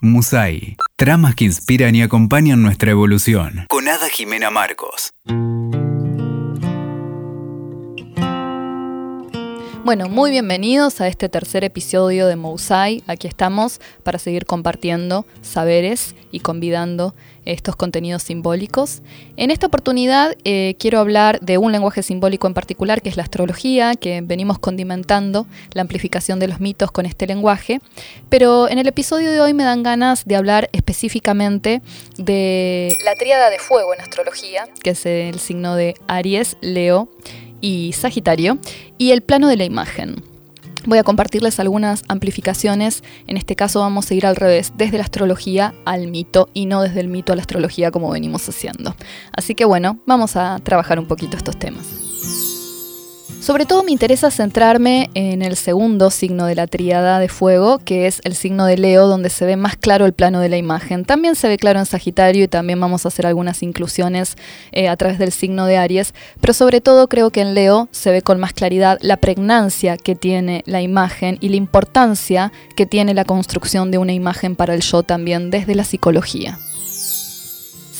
Musai. Tramas que inspiran y acompañan nuestra evolución. Con Ada Jimena Marcos. Bueno, muy bienvenidos a este tercer episodio de Mousai. Aquí estamos para seguir compartiendo saberes y convidando estos contenidos simbólicos. En esta oportunidad eh, quiero hablar de un lenguaje simbólico en particular, que es la astrología, que venimos condimentando la amplificación de los mitos con este lenguaje. Pero en el episodio de hoy me dan ganas de hablar específicamente de la tríada de fuego en astrología, que es el signo de Aries, Leo y Sagitario, y el plano de la imagen. Voy a compartirles algunas amplificaciones, en este caso vamos a ir al revés, desde la astrología al mito y no desde el mito a la astrología como venimos haciendo. Así que bueno, vamos a trabajar un poquito estos temas. Sobre todo me interesa centrarme en el segundo signo de la tríada de fuego, que es el signo de Leo, donde se ve más claro el plano de la imagen. También se ve claro en Sagitario y también vamos a hacer algunas inclusiones eh, a través del signo de Aries, pero sobre todo creo que en Leo se ve con más claridad la pregnancia que tiene la imagen y la importancia que tiene la construcción de una imagen para el yo también desde la psicología.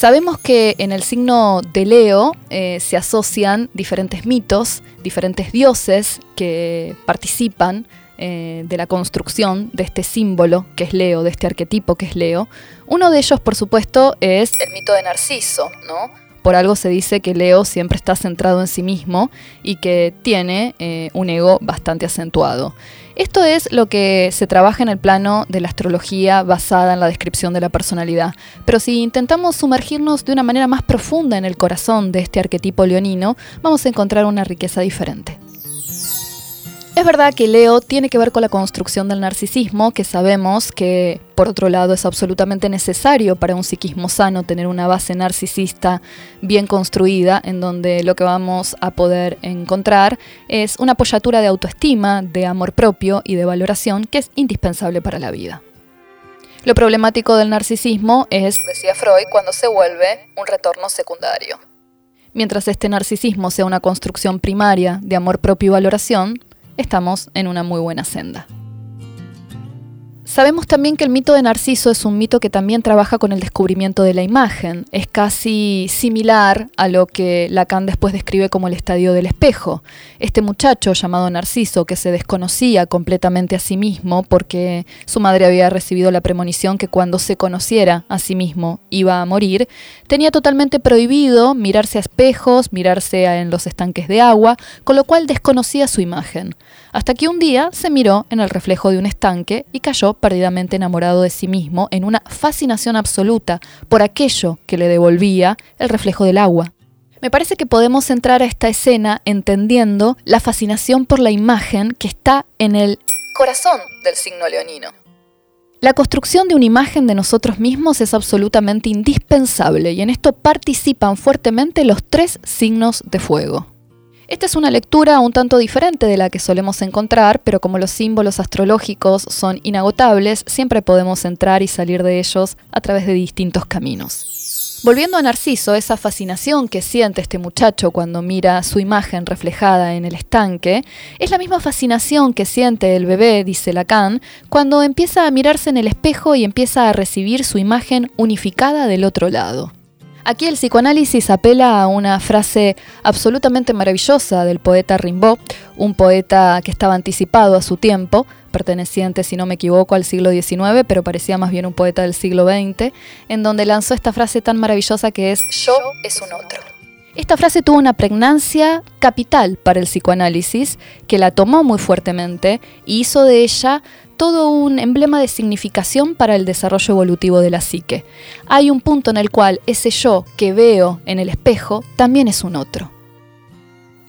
Sabemos que en el signo de Leo eh, se asocian diferentes mitos, diferentes dioses que participan eh, de la construcción de este símbolo que es Leo, de este arquetipo que es Leo. Uno de ellos, por supuesto, es el mito de Narciso, ¿no? Por algo se dice que Leo siempre está centrado en sí mismo y que tiene eh, un ego bastante acentuado. Esto es lo que se trabaja en el plano de la astrología basada en la descripción de la personalidad. Pero si intentamos sumergirnos de una manera más profunda en el corazón de este arquetipo leonino, vamos a encontrar una riqueza diferente. Es verdad que Leo tiene que ver con la construcción del narcisismo, que sabemos que, por otro lado, es absolutamente necesario para un psiquismo sano tener una base narcisista bien construida, en donde lo que vamos a poder encontrar es una apoyatura de autoestima, de amor propio y de valoración que es indispensable para la vida. Lo problemático del narcisismo es, decía Freud, cuando se vuelve un retorno secundario. Mientras este narcisismo sea una construcción primaria de amor propio y valoración, estamos en una muy buena senda. Sabemos también que el mito de Narciso es un mito que también trabaja con el descubrimiento de la imagen. Es casi similar a lo que Lacan después describe como el estadio del espejo. Este muchacho llamado Narciso, que se desconocía completamente a sí mismo porque su madre había recibido la premonición que cuando se conociera a sí mismo iba a morir, tenía totalmente prohibido mirarse a espejos, mirarse en los estanques de agua, con lo cual desconocía su imagen. Hasta que un día se miró en el reflejo de un estanque y cayó perdidamente enamorado de sí mismo, en una fascinación absoluta por aquello que le devolvía el reflejo del agua. Me parece que podemos entrar a esta escena entendiendo la fascinación por la imagen que está en el corazón del signo leonino. La construcción de una imagen de nosotros mismos es absolutamente indispensable y en esto participan fuertemente los tres signos de fuego. Esta es una lectura un tanto diferente de la que solemos encontrar, pero como los símbolos astrológicos son inagotables, siempre podemos entrar y salir de ellos a través de distintos caminos. Volviendo a Narciso, esa fascinación que siente este muchacho cuando mira su imagen reflejada en el estanque, es la misma fascinación que siente el bebé, dice Lacan, cuando empieza a mirarse en el espejo y empieza a recibir su imagen unificada del otro lado. Aquí el psicoanálisis apela a una frase absolutamente maravillosa del poeta Rimbaud, un poeta que estaba anticipado a su tiempo, perteneciente, si no me equivoco, al siglo XIX, pero parecía más bien un poeta del siglo XX, en donde lanzó esta frase tan maravillosa que es Yo es un otro. Esta frase tuvo una pregnancia capital para el psicoanálisis, que la tomó muy fuertemente y hizo de ella todo un emblema de significación para el desarrollo evolutivo de la psique. Hay un punto en el cual ese yo que veo en el espejo también es un otro.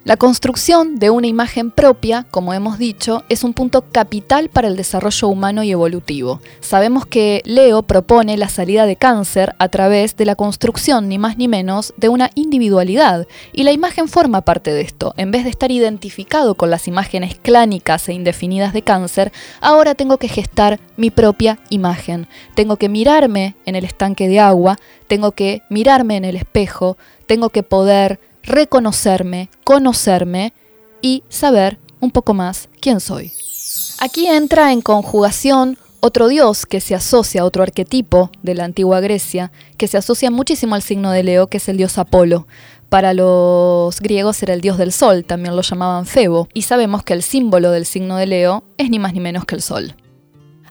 La construcción de una imagen propia, como hemos dicho, es un punto capital para el desarrollo humano y evolutivo. Sabemos que Leo propone la salida de cáncer a través de la construcción, ni más ni menos, de una individualidad, y la imagen forma parte de esto. En vez de estar identificado con las imágenes clánicas e indefinidas de cáncer, ahora tengo que gestar mi propia imagen. Tengo que mirarme en el estanque de agua, tengo que mirarme en el espejo, tengo que poder reconocerme, conocerme y saber un poco más quién soy. Aquí entra en conjugación Otro dios que se asocia, otro arquetipo de la antigua Grecia, que se asocia muchísimo al signo de Leo, que es el dios Apolo. Para los griegos era el dios del sol, también lo llamaban Febo, y sabemos que el símbolo del signo de Leo es ni más ni menos que el sol.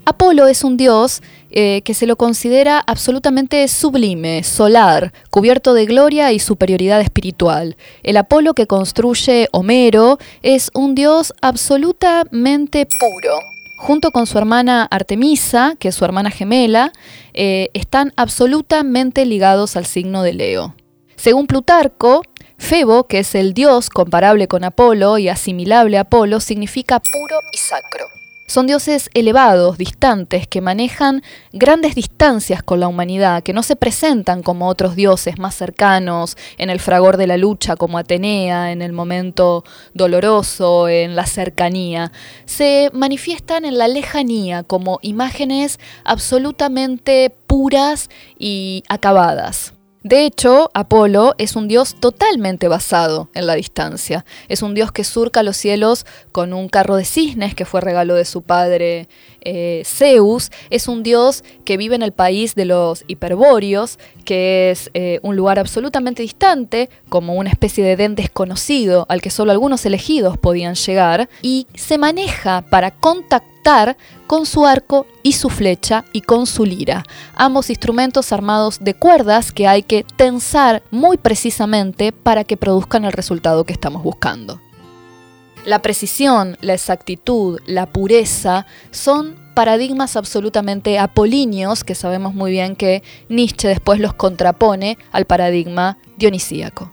Apolo es un dios eh, que se lo considera absolutamente sublime, solar, cubierto de gloria y superioridad espiritual. El Apolo que construye Homero es un dios absolutamente puro. Junto con su hermana Artemisa, que es su hermana gemela, eh, están absolutamente ligados al signo de Leo. Según Plutarco, Febo, que es el dios comparable con Apolo y asimilable a Apolo, significa puro y sacro. Son dioses elevados, distantes, que manejan grandes distancias con la humanidad, que no se presentan como otros dioses más cercanos en el fragor de la lucha, como Atenea, en el momento doloroso, en la cercanía. Se manifiestan en la lejanía como imágenes absolutamente puras y acabadas. De hecho, Apolo es un dios totalmente basado en la distancia. Es un dios que surca los cielos con un carro de cisnes que fue regalo de su padre eh, Zeus. Es un dios que vive en el país de los hiperbóreos, que es eh, un lugar absolutamente distante, como una especie de den desconocido al que solo algunos elegidos podían llegar, y se maneja para contactar con su arco y su flecha y con su lira, ambos instrumentos armados de cuerdas que hay que tensar muy precisamente para que produzcan el resultado que estamos buscando. La precisión, la exactitud, la pureza son paradigmas absolutamente apolíneos que sabemos muy bien que Nietzsche después los contrapone al paradigma dionisíaco.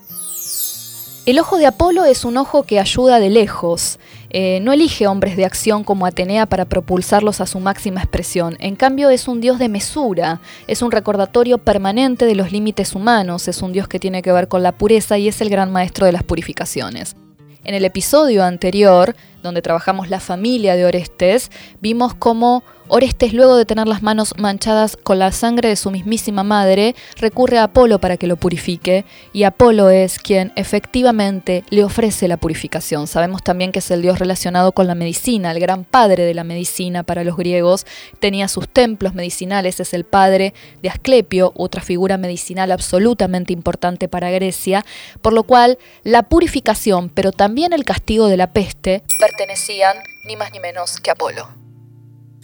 El ojo de Apolo es un ojo que ayuda de lejos, eh, no elige hombres de acción como Atenea para propulsarlos a su máxima expresión. En cambio, es un dios de mesura, es un recordatorio permanente de los límites humanos, es un dios que tiene que ver con la pureza y es el gran maestro de las purificaciones. En el episodio anterior, donde trabajamos la familia de Orestes, vimos cómo Orestes, luego de tener las manos manchadas con la sangre de su mismísima madre, recurre a Apolo para que lo purifique, y Apolo es quien efectivamente le ofrece la purificación. Sabemos también que es el dios relacionado con la medicina, el gran padre de la medicina para los griegos, tenía sus templos medicinales, es el padre de Asclepio, otra figura medicinal absolutamente importante para Grecia, por lo cual la purificación, pero también el castigo de la peste, pertenecían ni más ni menos que a Apolo.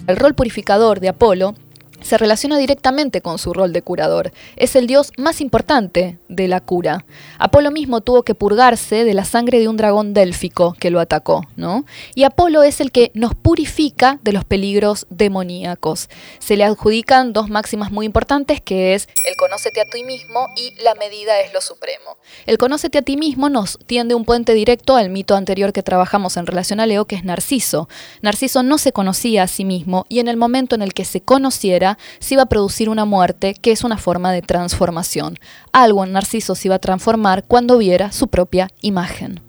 El rol purificador de Apolo se relaciona directamente con su rol de curador. Es el dios más importante de la cura. Apolo mismo tuvo que purgarse de la sangre de un dragón délfico que lo atacó, ¿no? Y Apolo es el que nos purifica de los peligros demoníacos. Se le adjudican dos máximas muy importantes que es el conócete a ti mismo y la medida es lo supremo. El conócete a ti mismo nos tiende un puente directo al mito anterior que trabajamos en relación a Leo, que es Narciso. Narciso no se conocía a sí mismo y en el momento en el que se conociera, se iba a producir una muerte que es una forma de transformación. Algo en Narciso se iba a transformar cuando viera su propia imagen.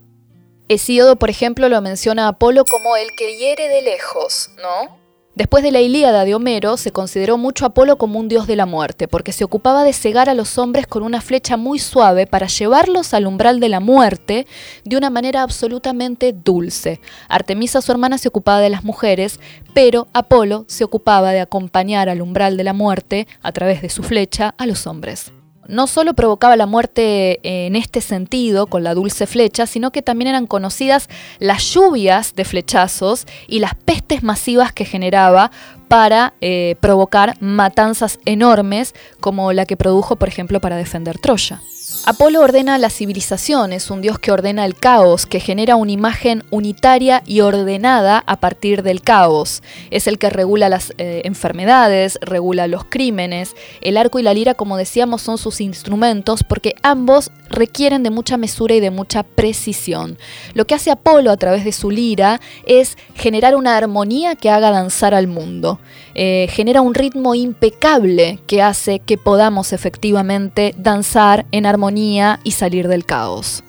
Hesíodo, por ejemplo, lo menciona a Apolo como el que hiere de lejos, ¿no? Después de la Ilíada de Homero, se consideró mucho Apolo como un dios de la muerte, porque se ocupaba de cegar a los hombres con una flecha muy suave para llevarlos al umbral de la muerte de una manera absolutamente dulce. Artemisa, su hermana, se ocupaba de las mujeres, pero Apolo se ocupaba de acompañar al umbral de la muerte, a través de su flecha, a los hombres no solo provocaba la muerte en este sentido, con la dulce flecha, sino que también eran conocidas las lluvias de flechazos y las pestes masivas que generaba para eh, provocar matanzas enormes como la que produjo, por ejemplo, para defender Troya. Apolo ordena la civilización, es un dios que ordena el caos, que genera una imagen unitaria y ordenada a partir del caos. Es el que regula las eh, enfermedades, regula los crímenes. El arco y la lira, como decíamos, son sus instrumentos porque ambos requieren de mucha mesura y de mucha precisión. Lo que hace Apolo a través de su lira es generar una armonía que haga danzar al mundo. Eh, genera un ritmo impecable que hace que podamos efectivamente danzar en y salir del caos.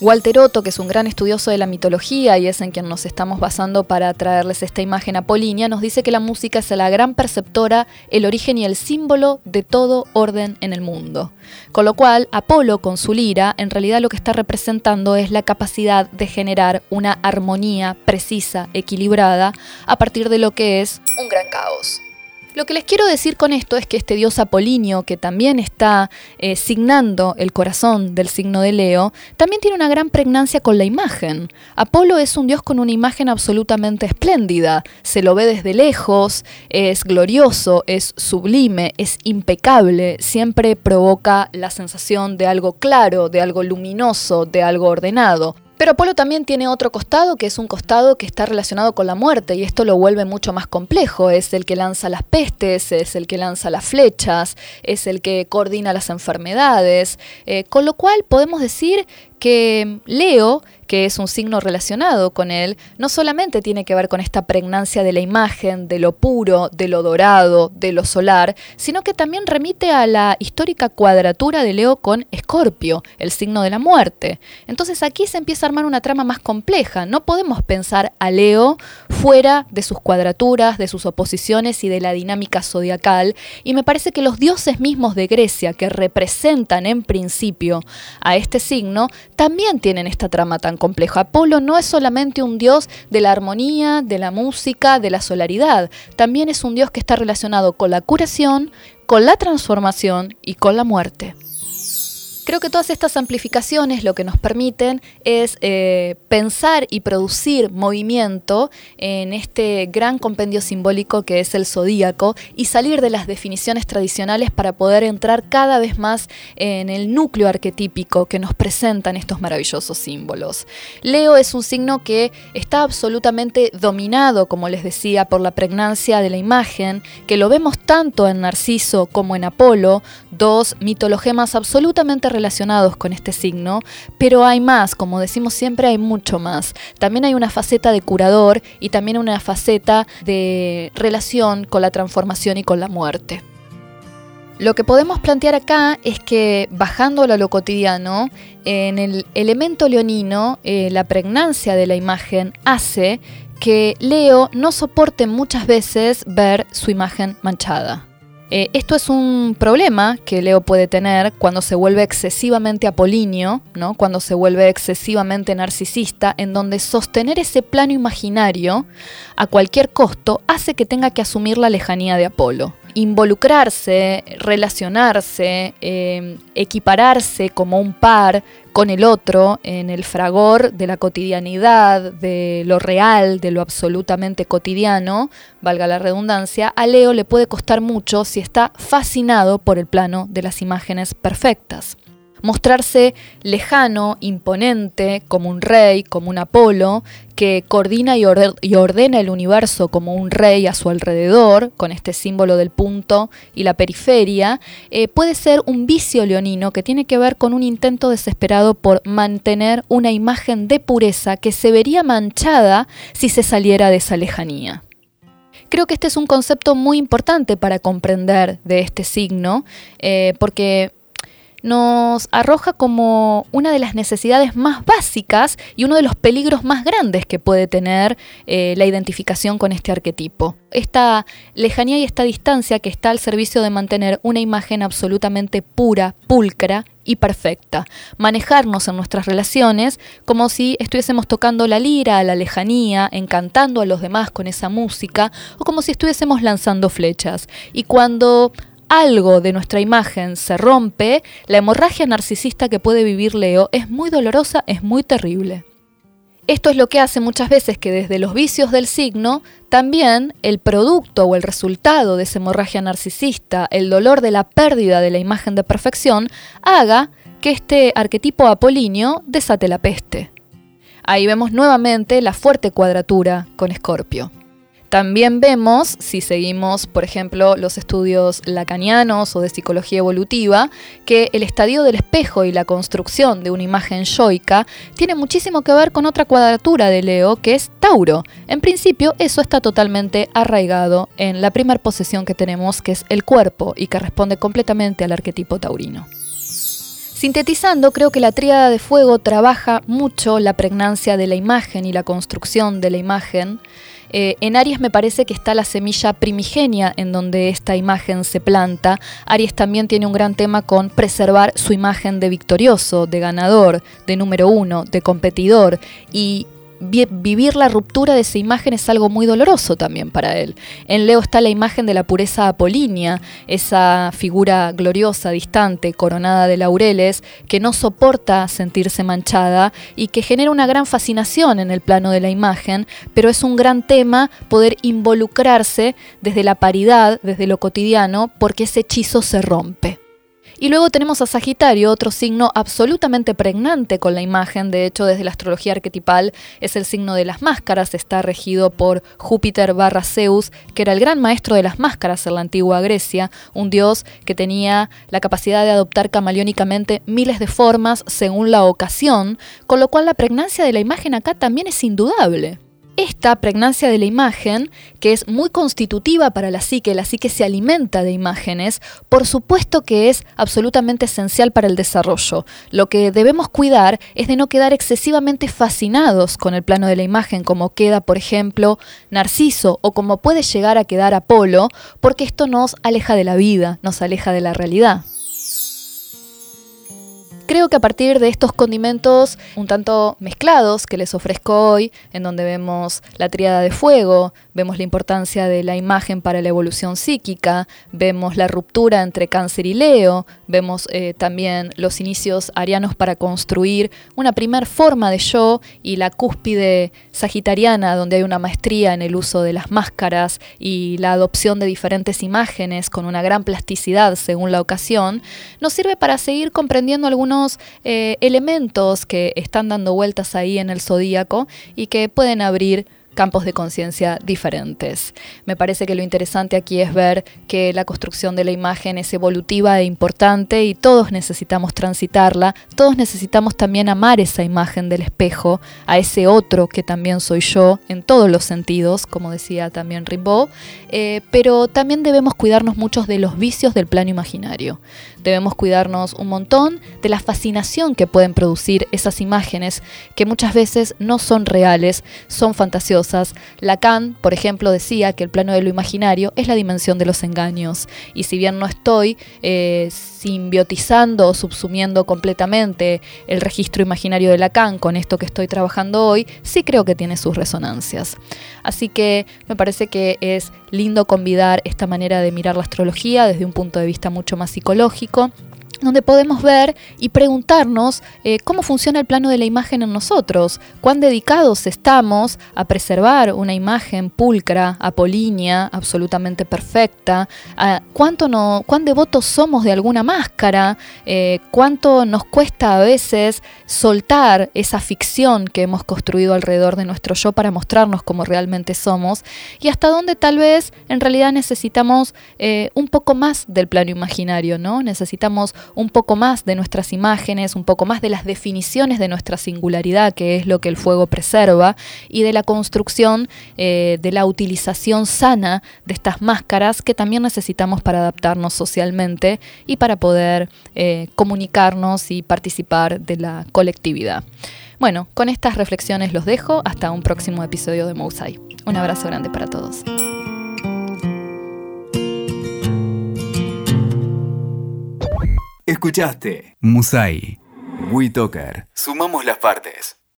Walter Otto, que es un gran estudioso de la mitología y es en quien nos estamos basando para traerles esta imagen apolínea, nos dice que la música es la gran perceptora, el origen y el símbolo de todo orden en el mundo. Con lo cual, Apolo con su lira, en realidad lo que está representando es la capacidad de generar una armonía precisa, equilibrada, a partir de lo que es un gran caos. Lo que les quiero decir con esto es que este dios Apolinio, que también está eh, signando el corazón del signo de Leo, también tiene una gran pregnancia con la imagen. Apolo es un dios con una imagen absolutamente espléndida. Se lo ve desde lejos, es glorioso, es sublime, es impecable, siempre provoca la sensación de algo claro, de algo luminoso, de algo ordenado. Pero Apolo también tiene otro costado, que es un costado que está relacionado con la muerte, y esto lo vuelve mucho más complejo. Es el que lanza las pestes, es el que lanza las flechas, es el que coordina las enfermedades, eh, con lo cual podemos decir que Leo, que es un signo relacionado con él, no solamente tiene que ver con esta pregnancia de la imagen, de lo puro, de lo dorado, de lo solar, sino que también remite a la histórica cuadratura de Leo con Escorpio, el signo de la muerte. Entonces aquí se empieza a armar una trama más compleja. No podemos pensar a Leo fuera de sus cuadraturas, de sus oposiciones y de la dinámica zodiacal, y me parece que los dioses mismos de Grecia que representan en principio a este signo también tienen esta trama tan compleja. Apolo no es solamente un dios de la armonía, de la música, de la solaridad, también es un dios que está relacionado con la curación, con la transformación y con la muerte. Creo que todas estas amplificaciones lo que nos permiten es eh, pensar y producir movimiento en este gran compendio simbólico que es el zodíaco y salir de las definiciones tradicionales para poder entrar cada vez más en el núcleo arquetípico que nos presentan estos maravillosos símbolos. Leo es un signo que está absolutamente dominado, como les decía, por la pregnancia de la imagen, que lo vemos tanto en Narciso como en Apolo, dos mitologemas absolutamente relacionados con este signo, pero hay más, como decimos siempre, hay mucho más. También hay una faceta de curador y también una faceta de relación con la transformación y con la muerte. Lo que podemos plantear acá es que bajándolo a lo cotidiano, en el elemento leonino, eh, la pregnancia de la imagen hace que Leo no soporte muchas veces ver su imagen manchada. Eh, esto es un problema que Leo puede tener cuando se vuelve excesivamente apolíneo, ¿no? cuando se vuelve excesivamente narcisista, en donde sostener ese plano imaginario a cualquier costo hace que tenga que asumir la lejanía de Apolo involucrarse, relacionarse, eh, equipararse como un par con el otro en el fragor de la cotidianidad, de lo real, de lo absolutamente cotidiano, valga la redundancia, a Leo le puede costar mucho si está fascinado por el plano de las imágenes perfectas mostrarse lejano, imponente, como un rey, como un Apolo, que coordina y, ordena el universo como un rey a su alrededor, con este símbolo del punto y la periferia, eh, puede ser un vicio leonino que tiene que ver con un intento desesperado por mantener una imagen de pureza que se vería manchada si se saliera de esa lejanía. Creo que este es un concepto muy importante para comprender de este signo, eh, porque nos arroja como una de las necesidades más básicas y uno de los peligros más grandes que puede tener eh, la identificación con este arquetipo. Esta lejanía y esta distancia que está al servicio de mantener una imagen absolutamente pura, pulcra y perfecta. Manejarnos en nuestras relaciones como si estuviésemos tocando la lira a la lejanía, encantando a los demás con esa música, o como si estuviésemos lanzando flechas. Y cuando algo de nuestra imagen se rompe, la hemorragia narcisista que puede vivir Leo es muy dolorosa, es muy terrible. Esto es lo que hace muchas veces que desde los vicios del signo, también el producto o el resultado de esa hemorragia narcisista, el dolor de la pérdida de la imagen de perfección, haga que este arquetipo apolíneo desate la peste. Ahí vemos nuevamente la fuerte cuadratura con Escorpio. También vemos, si seguimos, por ejemplo, los estudios lacanianos o de psicología evolutiva, que el estadio del espejo y la construcción de una imagen yoica tiene muchísimo que ver con otra cuadratura de Leo, que es Tauro. En principio, eso está totalmente arraigado en la primera posesión que tenemos, que es el cuerpo, y que responde completamente al arquetipo taurino. Sintetizando, creo que la tríada de fuego trabaja mucho la pregnancia de la imagen y la construcción de la imagen. Eh, en Aries me parece que está la semilla primigenia en donde esta imagen se planta. Aries también tiene un gran tema con preservar su imagen de victorioso, de ganador, de número uno, de competidor. Y vivir la ruptura de esa imagen es algo muy doloroso también para él. En Leo está la imagen de la pureza apolínea, esa figura gloriosa, distante, coronada de laureles, que no soporta sentirse manchada y que genera una gran fascinación en el plano de la imagen, pero es un gran tema poder involucrarse desde la paridad, desde lo cotidiano, porque ese hechizo se rompe. Y luego tenemos a Sagitario, otro signo absolutamente pregnante con la imagen, de hecho desde la astrología arquetipal es el signo de las máscaras, está regido por Júpiter barra Zeus, que era el gran maestro de las máscaras en la antigua Grecia, un dios que tenía la capacidad de adoptar camaleónicamente miles de formas según la ocasión, con lo cual la pregnancia de la imagen acá también es indudable esta pregnancia de la imagen, que es muy constitutiva para la psique, la psique se alimenta de imágenes, por supuesto que es absolutamente esencial para el desarrollo. Lo que debemos cuidar es de no quedar excesivamente fascinados con el plano de la imagen, como queda, por ejemplo, Narciso o como puede llegar a quedar Apolo, porque esto nos aleja de la vida, nos aleja de la realidad. Creo que a partir de estos condimentos un tanto mezclados que les ofrezco hoy, en donde vemos la triada de fuego, vemos la importancia de la imagen para la evolución psíquica, vemos la ruptura entre cáncer y Leo, vemos eh, también los inicios arianos para construir una primer forma de yo y la cúspide sagitariana, donde hay una maestría en el uso de las máscaras y la adopción de diferentes imágenes con una gran plasticidad según la ocasión, nos sirve para seguir comprendiendo algunos eh, elementos que están dando vueltas ahí en el zodíaco y que pueden abrir campos de conciencia diferentes. Me parece que lo interesante aquí es ver que la construcción de la imagen es evolutiva e importante y todos necesitamos transitarla, todos necesitamos también amar esa imagen del espejo, a ese otro que también soy yo en todos los sentidos, como decía también Rimbaud, eh, pero también debemos cuidarnos muchos de los vicios del plano imaginario. Debemos cuidarnos un montón de la fascinación que pueden producir esas imágenes que muchas veces no son reales, son fantasiosas Lacan, por ejemplo, decía que el plano de lo imaginario es la dimensión de los engaños. Y si bien no estoy eh, simbiotizando o subsumiendo completamente el registro imaginario de Lacan con esto que estoy trabajando hoy, sí creo que tiene sus resonancias. Así que me parece que es lindo convidar esta manera de mirar la astrología desde un punto de vista mucho más psicológico donde podemos ver y preguntarnos eh, cómo funciona el plano de la imagen en nosotros, cuán dedicados estamos a preservar una imagen pulcra, apolínea, absolutamente perfecta, cuánto no, cuán devotos somos de alguna máscara, eh, cuánto nos cuesta a veces soltar esa ficción que hemos construido alrededor de nuestro yo para mostrarnos cómo realmente somos y hasta dónde tal vez en realidad necesitamos eh, un poco más del plano imaginario, ¿no? Necesitamos un poco más de nuestras imágenes, un poco más de las definiciones de nuestra singularidad, que es lo que el fuego preserva, y de la construcción, eh, de la utilización sana de estas máscaras que también necesitamos para adaptarnos socialmente y para poder eh, comunicarnos y participar de la colectividad. Bueno, con estas reflexiones los dejo hasta un próximo episodio de Mousai. Un abrazo grande para todos. Escuchaste Musai. WeToker. Sumamos las partes.